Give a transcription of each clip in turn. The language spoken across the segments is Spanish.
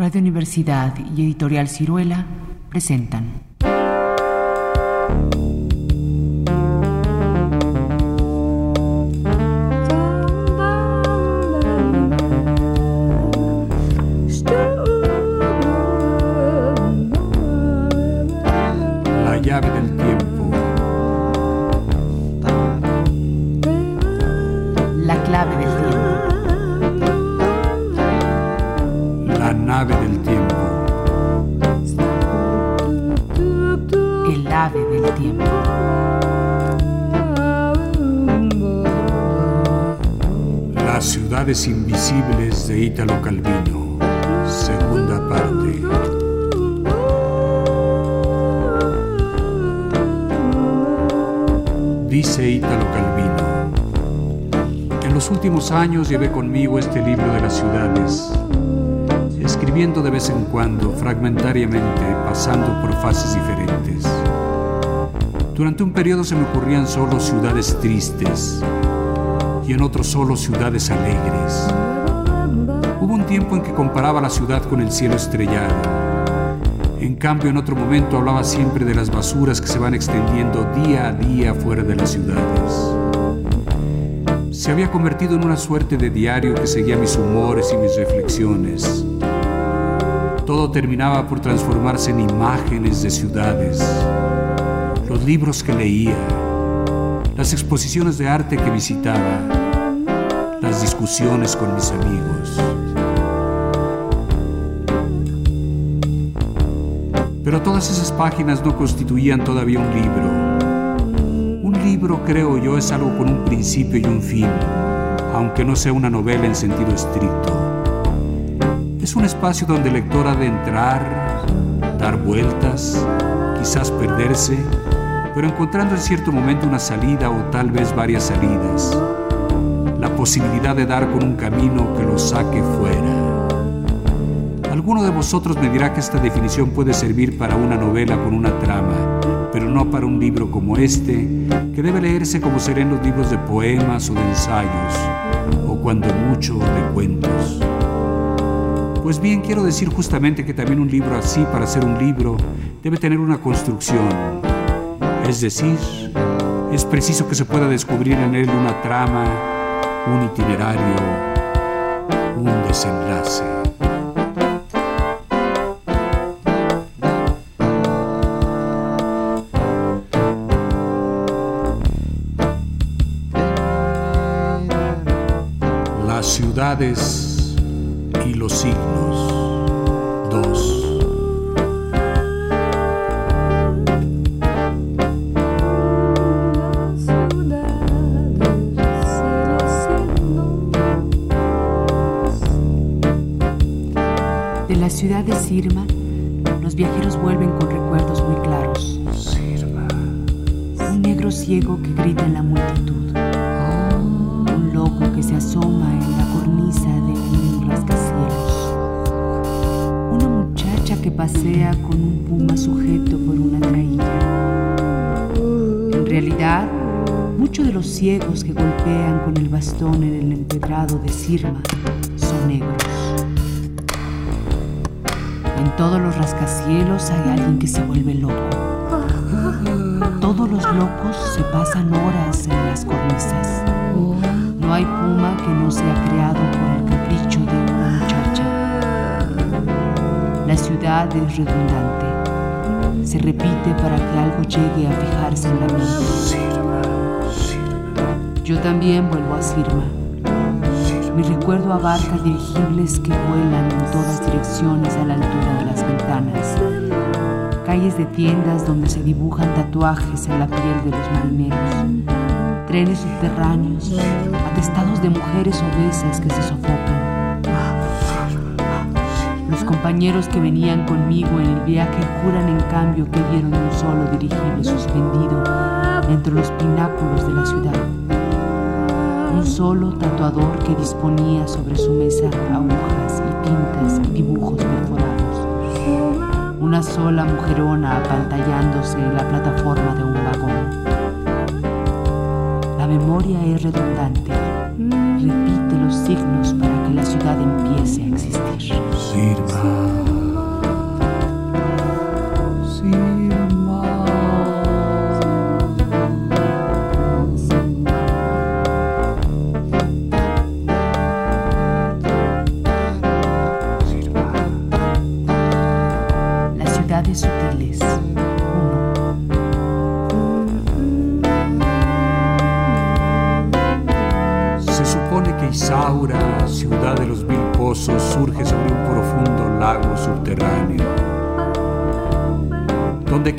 Radio Universidad y Editorial Ciruela presentan. Invisibles de Ítalo Calvino. Segunda parte. Dice Ítalo Calvino. En los últimos años llevé conmigo este libro de las ciudades, escribiendo de vez en cuando, fragmentariamente, pasando por fases diferentes. Durante un periodo se me ocurrían solo ciudades tristes y en otro solo ciudades alegres. Hubo un tiempo en que comparaba la ciudad con el cielo estrellado. En cambio, en otro momento hablaba siempre de las basuras que se van extendiendo día a día fuera de las ciudades. Se había convertido en una suerte de diario que seguía mis humores y mis reflexiones. Todo terminaba por transformarse en imágenes de ciudades, los libros que leía, las exposiciones de arte que visitaba, las discusiones con mis amigos. Pero todas esas páginas no constituían todavía un libro. Un libro, creo yo, es algo con un principio y un fin, aunque no sea una novela en sentido estricto. Es un espacio donde el lector ha de entrar, dar vueltas, quizás perderse, pero encontrando en cierto momento una salida o tal vez varias salidas. Posibilidad de dar con un camino que lo saque fuera. Alguno de vosotros me dirá que esta definición puede servir para una novela con una trama, pero no para un libro como este, que debe leerse como serán los libros de poemas o de ensayos, o cuando mucho de cuentos. Pues bien, quiero decir justamente que también un libro así, para ser un libro, debe tener una construcción. Es decir, es preciso que se pueda descubrir en él una trama, un itinerario, un desenlace. Las ciudades y los signos. Sirma, los viajeros vuelven con recuerdos muy claros. Un negro ciego que grita en la multitud. Un loco que se asoma en la cornisa de un rascacielos. Una muchacha que pasea con un puma sujeto por una traída. En realidad, muchos de los ciegos que golpean con el bastón en el empedrado de Sirma son negros. Todos los rascacielos hay alguien que se vuelve loco. Todos los locos se pasan horas en las cornisas. No hay puma que no sea creado por el capricho de una muchacha. La ciudad es redundante. Se repite para que algo llegue a fijarse en la mente. Yo también vuelvo a Sirma. Mi recuerdo abarca dirigibles que vuelan en todas direcciones a la altura de las ventanas. Calles de tiendas donde se dibujan tatuajes en la piel de los marineros. Trenes subterráneos, atestados de mujeres obesas que se sofocan. Los compañeros que venían conmigo en el viaje juran en cambio que vieron un solo dirigible suspendido entre los pináculos de la ciudad un solo tatuador que disponía sobre su mesa agujas y tintas y dibujos perforados. Una sola mujerona apantallándose en la plataforma de un vagón. La memoria es redundante, repite los signos para que la ciudad empiece a existir. Sirma.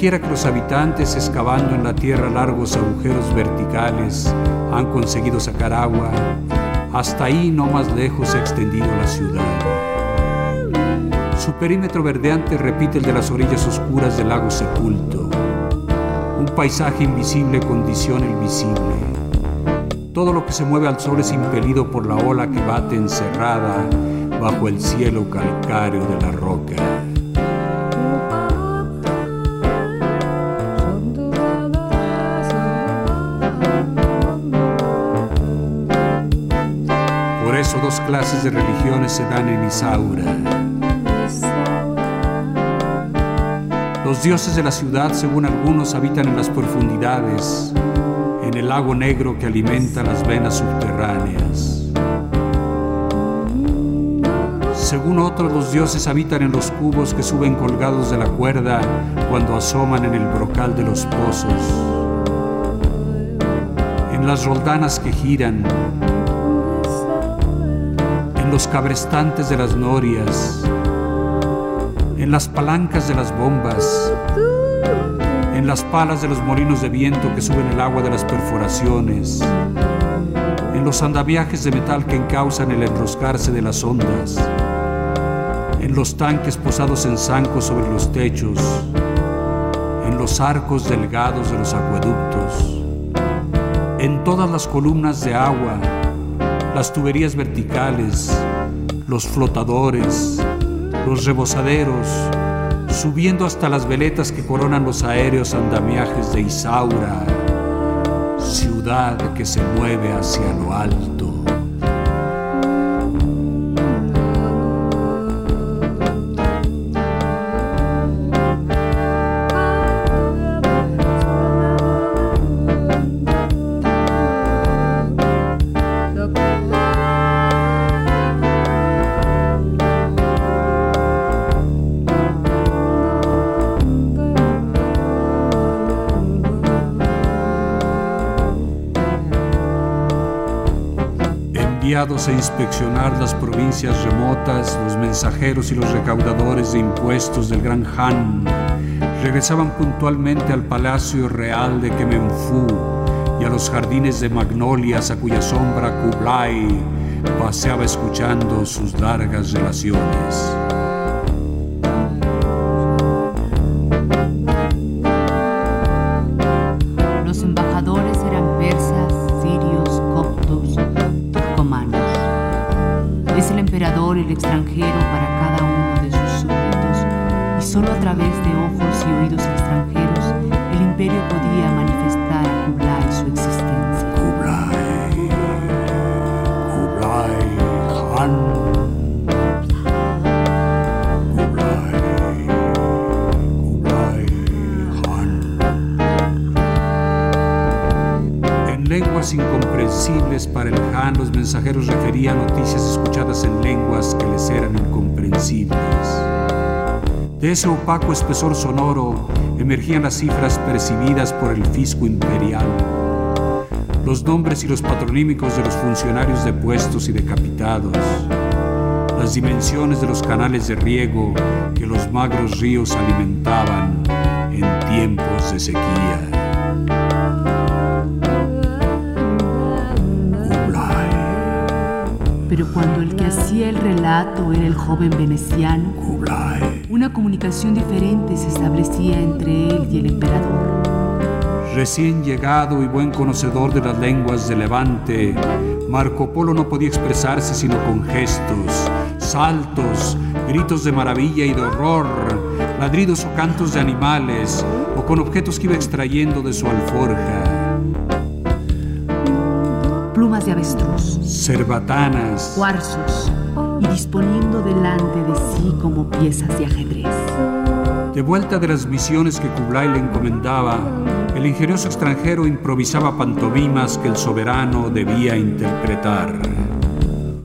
Quiera que los habitantes, excavando en la tierra largos agujeros verticales, han conseguido sacar agua, hasta ahí no más lejos se ha extendido la ciudad. Su perímetro verdeante repite el de las orillas oscuras del lago sepulto. Un paisaje invisible condiciona el visible. Todo lo que se mueve al sol es impelido por la ola que bate encerrada bajo el cielo calcáreo de la roca. De religiones se dan en Isaura. Los dioses de la ciudad, según algunos, habitan en las profundidades, en el lago negro que alimenta las venas subterráneas. Según otros, los dioses habitan en los cubos que suben colgados de la cuerda cuando asoman en el brocal de los pozos, en las roldanas que giran, en los cabrestantes de las norias, en las palancas de las bombas, en las palas de los molinos de viento que suben el agua de las perforaciones, en los andamiajes de metal que encausan el enroscarse de las ondas, en los tanques posados en zancos sobre los techos, en los arcos delgados de los acueductos, en todas las columnas de agua, las tuberías verticales, los flotadores, los rebosaderos, subiendo hasta las veletas que coronan los aéreos andamiajes de Isaura, ciudad que se mueve hacia lo alto. Enviados a inspeccionar las provincias remotas, los mensajeros y los recaudadores de impuestos del gran Han regresaban puntualmente al palacio real de Kemenfu y a los jardines de magnolias a cuya sombra Kublai paseaba escuchando sus largas relaciones. Referían noticias escuchadas en lenguas que les eran incomprensibles. De ese opaco espesor sonoro emergían las cifras percibidas por el fisco imperial, los nombres y los patronímicos de los funcionarios depuestos y decapitados, las dimensiones de los canales de riego que los magros ríos alimentaban en tiempos de sequía. Pero cuando el que hacía el relato era el joven veneciano, una comunicación diferente se establecía entre él y el emperador. Recién llegado y buen conocedor de las lenguas de Levante, Marco Polo no podía expresarse sino con gestos, saltos, gritos de maravilla y de horror, ladridos o cantos de animales, o con objetos que iba extrayendo de su alforja, Plumas de avestruz, cerbatanas, cuarzos, y disponiendo delante de sí como piezas de ajedrez. De vuelta de las misiones que Kublai le encomendaba, el ingenioso extranjero improvisaba pantomimas que el soberano debía interpretar.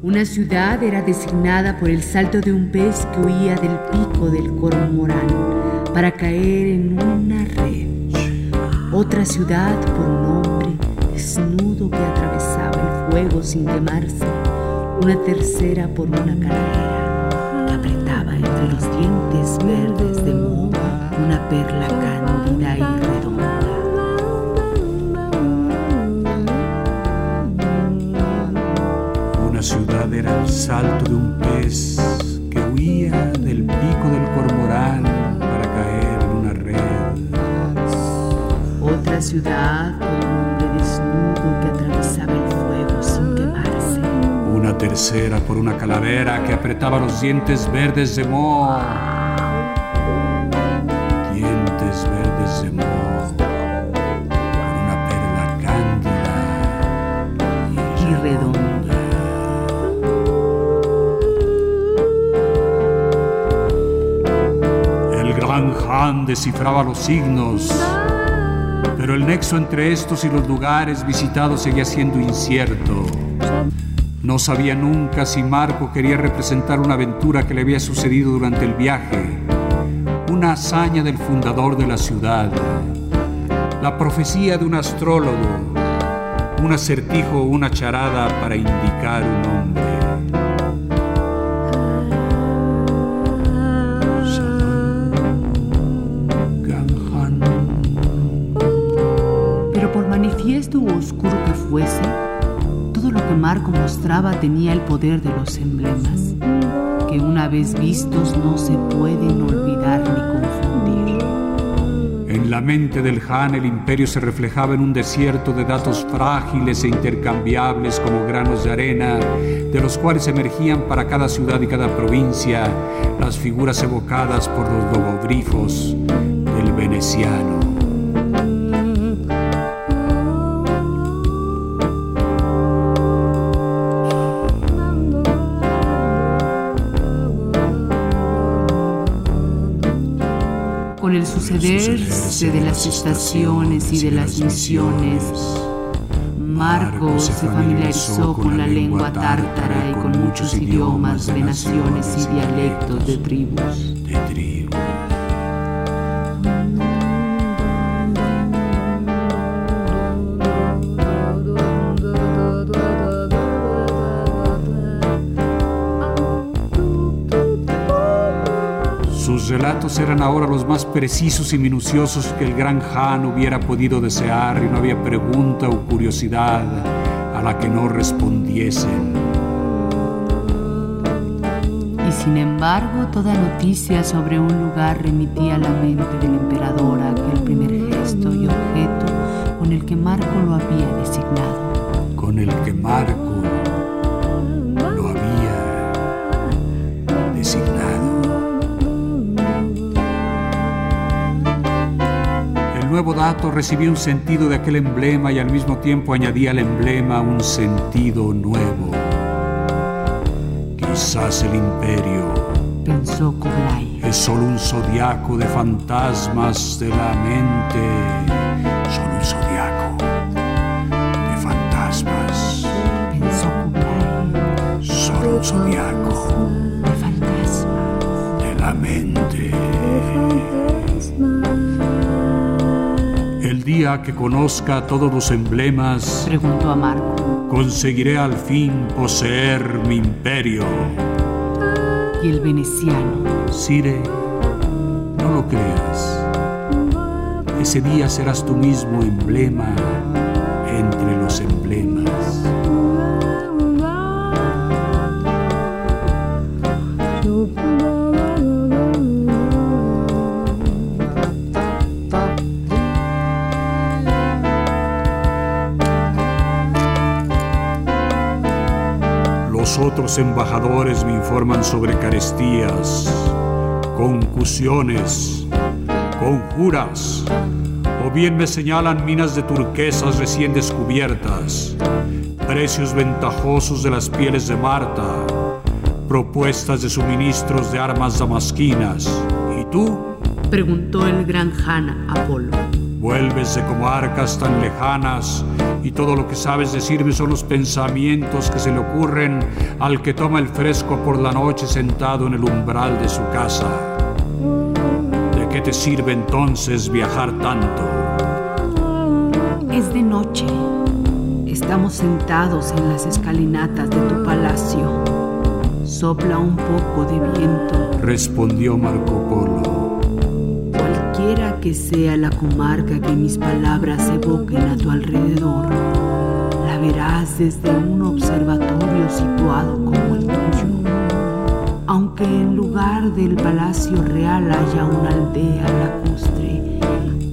Una ciudad era designada por el salto de un pez que huía del pico del cormorán para caer en una red. Otra ciudad por un hombre desnudo que atravesaba fuego sin quemarse. Una tercera por una calavera que apretaba entre los dientes verdes de moho una perla cándida y redonda. Una ciudad era el salto de un pez que huía del pico del cormorán para caer en una red. Otra ciudad Tercera por una calavera que apretaba los dientes verdes de moho. Dientes verdes de moho. Con una perla cándida y redonda. El gran Han descifraba los signos, pero el nexo entre estos y los lugares visitados seguía siendo incierto. No sabía nunca si Marco quería representar una aventura que le había sucedido durante el viaje, una hazaña del fundador de la ciudad, la profecía de un astrólogo, un acertijo o una charada para indicar un. Ganhan. Pero por manifiesto u oscuro que fuese, que Marco mostraba tenía el poder de los emblemas, que una vez vistos no se pueden olvidar ni confundir. En la mente del Han el imperio se reflejaba en un desierto de datos frágiles e intercambiables como granos de arena, de los cuales emergían para cada ciudad y cada provincia las figuras evocadas por los logogrifos del veneciano. Sucederse de las estaciones y de las misiones, Marco se familiarizó con la lengua tártara y con muchos idiomas de naciones y dialectos de tribus. Eran ahora los más precisos y minuciosos que el gran Han hubiera podido desear y no había pregunta o curiosidad a la que no respondiesen. Y sin embargo, toda noticia sobre un lugar remitía a la mente del emperador dato recibía un sentido de aquel emblema y al mismo tiempo añadía al emblema un sentido nuevo. Quizás el imperio Pensó Kublai. es solo un zodiaco de fantasmas de la mente. Solo un zodiaco de fantasmas. Pensó Kublai. Solo un zodiaco De fantasma. de la mente. Día que conozca todos los emblemas, Preguntó a Marco. conseguiré al fin poseer mi imperio. Y el veneciano. Sire, no lo creas. Ese día serás tú mismo emblema entre los emblemas. Los embajadores me informan sobre carestías, concusiones, conjuras, o bien me señalan minas de turquesas recién descubiertas, precios ventajosos de las pieles de Marta, propuestas de suministros de armas damasquinas. ¿Y tú? Preguntó el gran Han Apolo. Vuelves de comarcas tan lejanas y todo lo que sabes decirme son los pensamientos que se le ocurren al que toma el fresco por la noche sentado en el umbral de su casa. ¿De qué te sirve entonces viajar tanto? Es de noche. Estamos sentados en las escalinatas de tu palacio. Sopla un poco de viento. Respondió Marco Polo que sea la comarca que mis palabras evoquen a tu alrededor, la verás desde un observatorio situado como el tuyo. Aunque en lugar del palacio real haya una aldea lacustre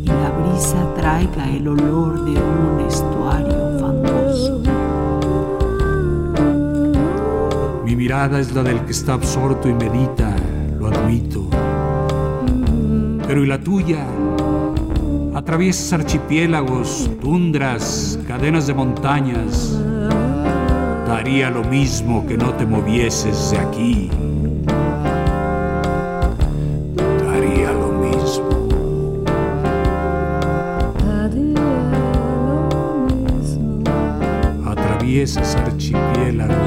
y la brisa traiga el olor de un estuario fangoso. Mi mirada es la del que está absorto y medita, lo admito pero ¿y la tuya? Atraviesas archipiélagos, tundras, cadenas de montañas. Daría lo mismo que no te movieses de aquí. Daría lo mismo. Atraviesas archipiélagos.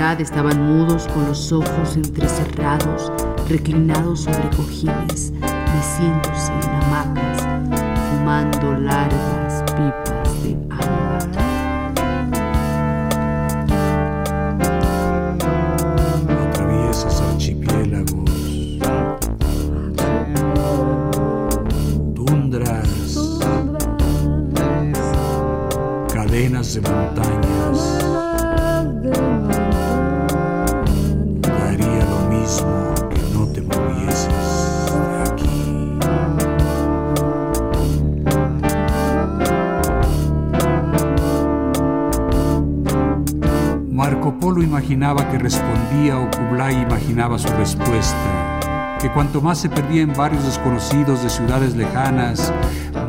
Estaban mudos con los ojos entrecerrados, reclinados sobre cojines, meciéndose en hamacas, fumando largas pipas Imaginaba que respondía o Kublai imaginaba su respuesta, que cuanto más se perdía en barrios desconocidos de ciudades lejanas,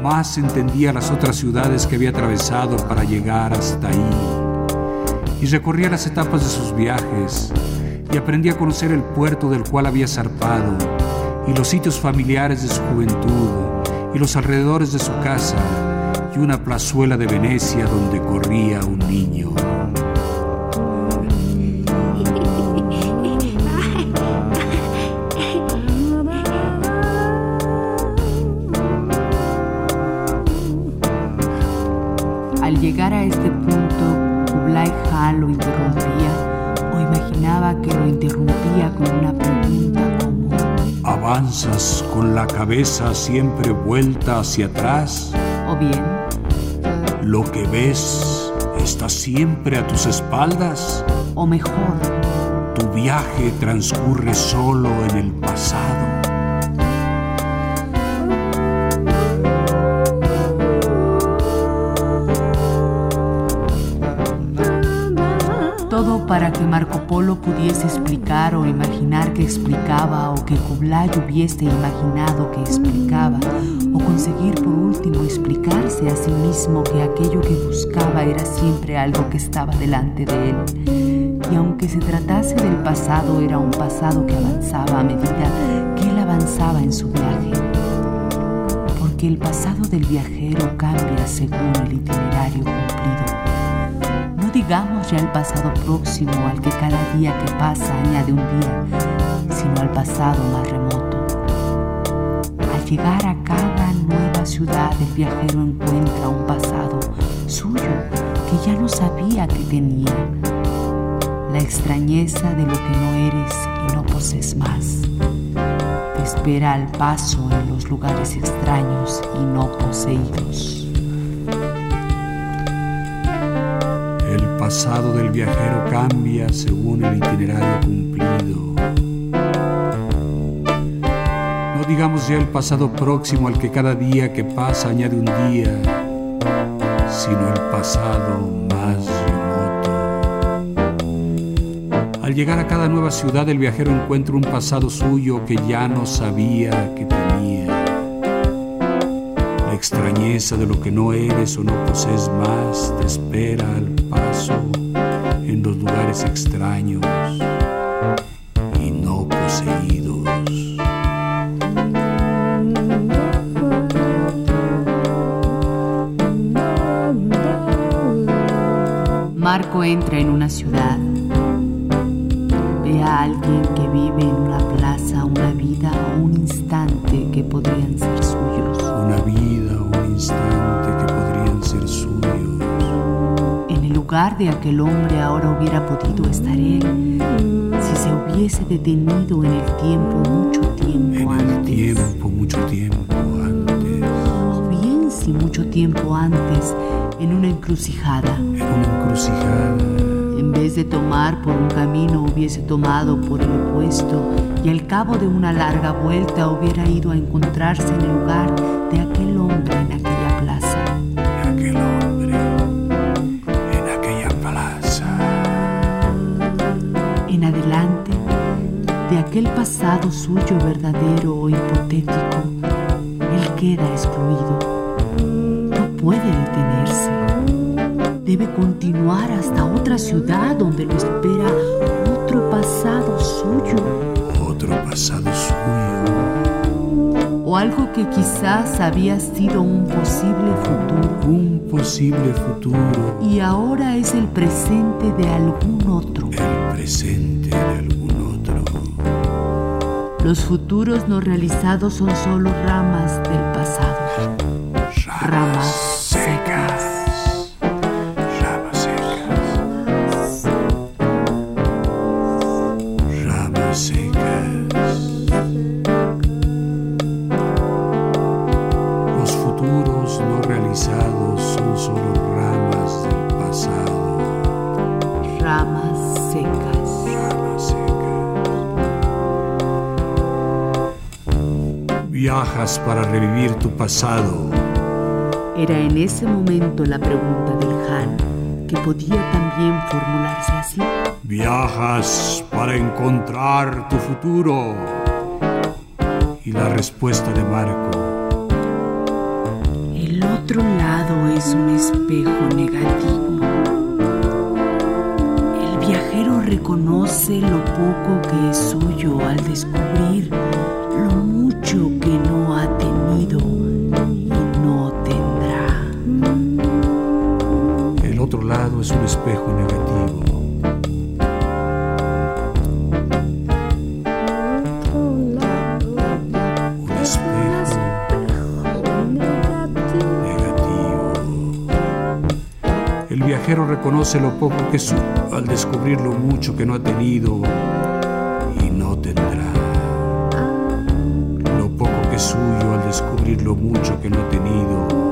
más entendía las otras ciudades que había atravesado para llegar hasta ahí. Y recorría las etapas de sus viajes y aprendía a conocer el puerto del cual había zarpado y los sitios familiares de su juventud y los alrededores de su casa y una plazuela de Venecia donde corría un niño. ¿Avanzas con la cabeza siempre vuelta hacia atrás? o bien ¿Lo que ves está siempre a tus espaldas? o mejor ¿Tu viaje transcurre solo en el pasado? Para que Marco Polo pudiese explicar o imaginar que explicaba o que Kublai hubiese imaginado que explicaba o conseguir por último explicarse a sí mismo que aquello que buscaba era siempre algo que estaba delante de él. Y aunque se tratase del pasado, era un pasado que avanzaba a medida que él avanzaba en su viaje. Porque el pasado del viajero cambia según el itinerario cumplido. Digamos ya el pasado próximo al que cada día que pasa añade un día, sino al pasado más remoto. Al llegar a cada nueva ciudad el viajero encuentra un pasado suyo que ya no sabía que tenía. La extrañeza de lo que no eres y no poses más. Te espera al paso en los lugares extraños y no poseídos. Pasado del viajero cambia según el itinerario cumplido. No digamos ya el pasado próximo al que cada día que pasa añade un día, sino el pasado más remoto. Al llegar a cada nueva ciudad el viajero encuentra un pasado suyo que ya no sabía que tenía. Extrañeza de lo que no eres o no posees más te espera al en los lugares extraños y no poseídos. Marco entra en una ciudad. Lugar de aquel hombre ahora hubiera podido estar él si se hubiese detenido en el tiempo mucho tiempo en el tiempo, mucho tiempo antes. O bien si mucho tiempo antes en una encrucijada. En una encrucijada. En vez de tomar por un camino hubiese tomado por el opuesto y al cabo de una larga vuelta hubiera ido a encontrarse en el lugar de aquel hombre en aquel pasado suyo verdadero o hipotético, él queda excluido. No puede detenerse. Debe continuar hasta otra ciudad donde lo espera otro pasado suyo. Otro pasado suyo o algo que quizás había sido un posible futuro. Un posible futuro. Y ahora es el presente de algún otro. El presente. Los futuros no realizados son solo ramas del pasado. Ramas, Para revivir tu pasado. Era en ese momento la pregunta del Han, que podía también formularse así. Viajas para encontrar tu futuro. Y la respuesta de Marco otro lado es un espejo negativo. El viajero reconoce lo poco que es suyo al descubrir reconoce lo poco que es al descubrir lo mucho que no ha tenido y no tendrá. Lo poco que es suyo al descubrir lo mucho que no ha tenido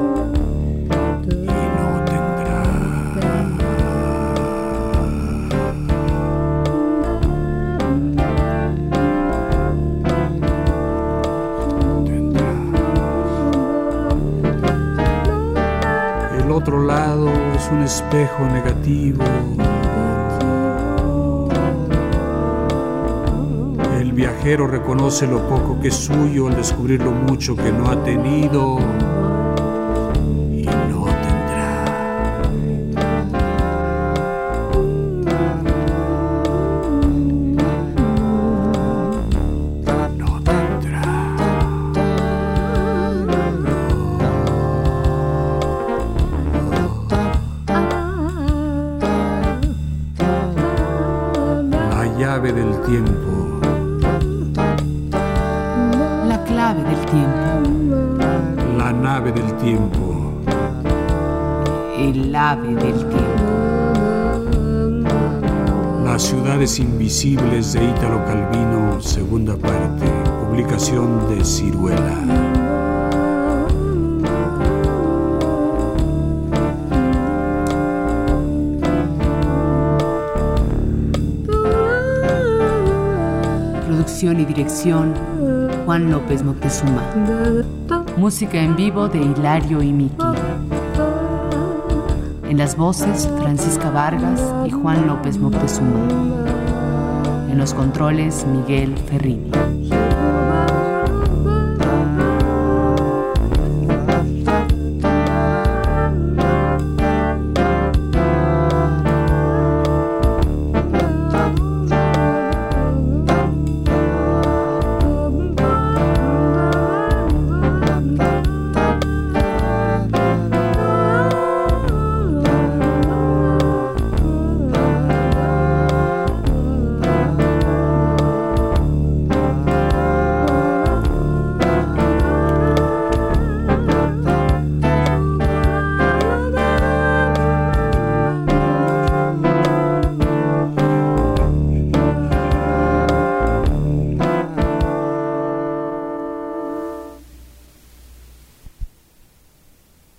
espejo negativo. El viajero reconoce lo poco que es suyo al descubrir lo mucho que no ha tenido. La llave del tiempo. La clave del tiempo. La nave del tiempo. El ave del tiempo. Las ciudades invisibles de Ítalo Calvino, segunda parte, publicación de Ciruela. Y dirección Juan López Moctezuma. Música en vivo de Hilario y Miki. En las voces Francisca Vargas y Juan López Moctezuma. En los controles Miguel Ferrini.